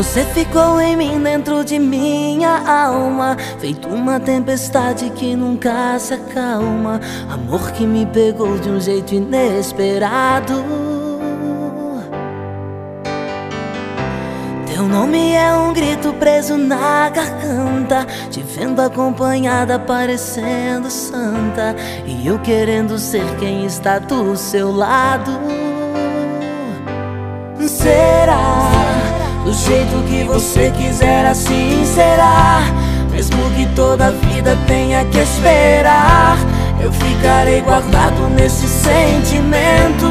Você ficou em mim dentro de minha alma. Feito uma tempestade que nunca se acalma. Amor que me pegou de um jeito inesperado. Teu nome é um grito preso na garganta. Te vendo acompanhada parecendo santa. E eu querendo ser quem está do seu lado Do jeito que você quiser, assim será. Mesmo que toda a vida tenha que esperar, eu ficarei guardado nesse sentimento.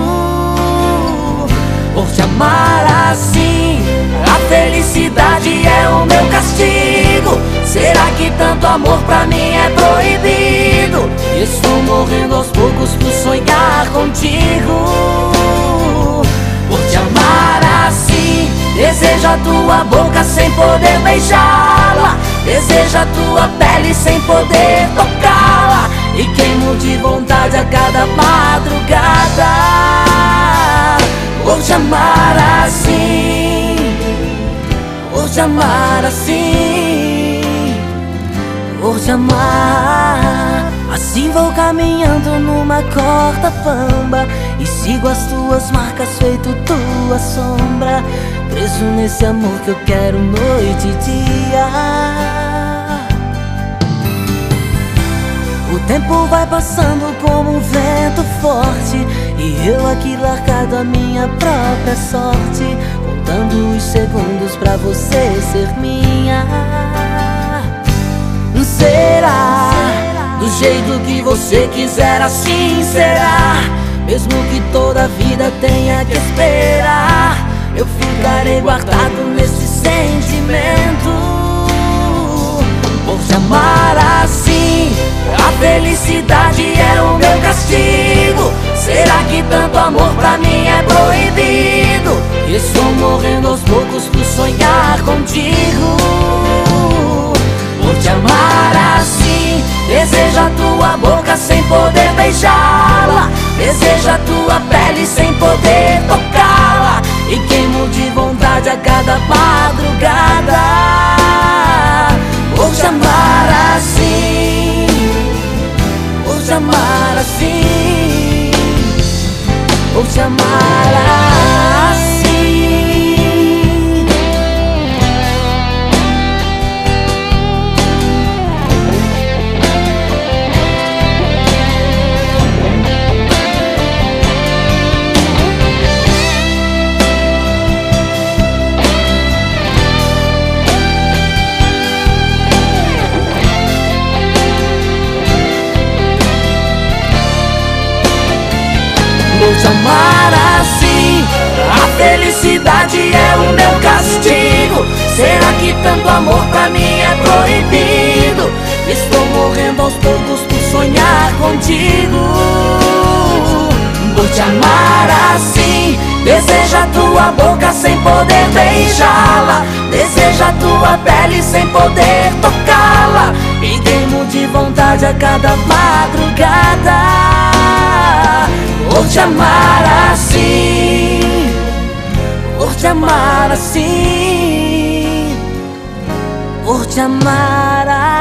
Por te amar assim, a felicidade é o meu castigo. Será que tanto amor pra mim é proibido? Estou morrendo aos poucos por sonhar contigo. Deseja tua boca sem poder beijá-la. Deseja tua pele sem poder tocá-la. E queimo de vontade a cada madrugada. Vou te amar assim. Vou te amar assim. Vou te amar Assim vou caminhando numa corta bamba E sigo as tuas marcas feito tua sombra. Preso nesse amor que eu quero noite e dia. O tempo vai passando como um vento forte E eu aqui largado a minha própria sorte Contando os segundos pra você ser minha. Será? Do jeito que você quiser assim será. Mesmo que toda a vida tenha que esperar eu ficarei guardado nesse sentimento. Por te amar assim A felicidade é o meu castigo poder beijá-la. Deseja tua pele sem poder tocá-la. E queimo de vontade a cada madrugada. Vou te amar assim. Vou te amar assim. Vou te amar vou te amar assim. A felicidade é o meu castigo. Será que tanto amor pra mim é proibido? Estou morrendo aos poucos por sonhar contigo. Vou te amar assim. Deseja tua boca sem poder beijá-la. Deseja tua pele sem poder tocá-la. E queimo de vontade a cada madrugada por te amar assim, por te amar assim, por te amar assim.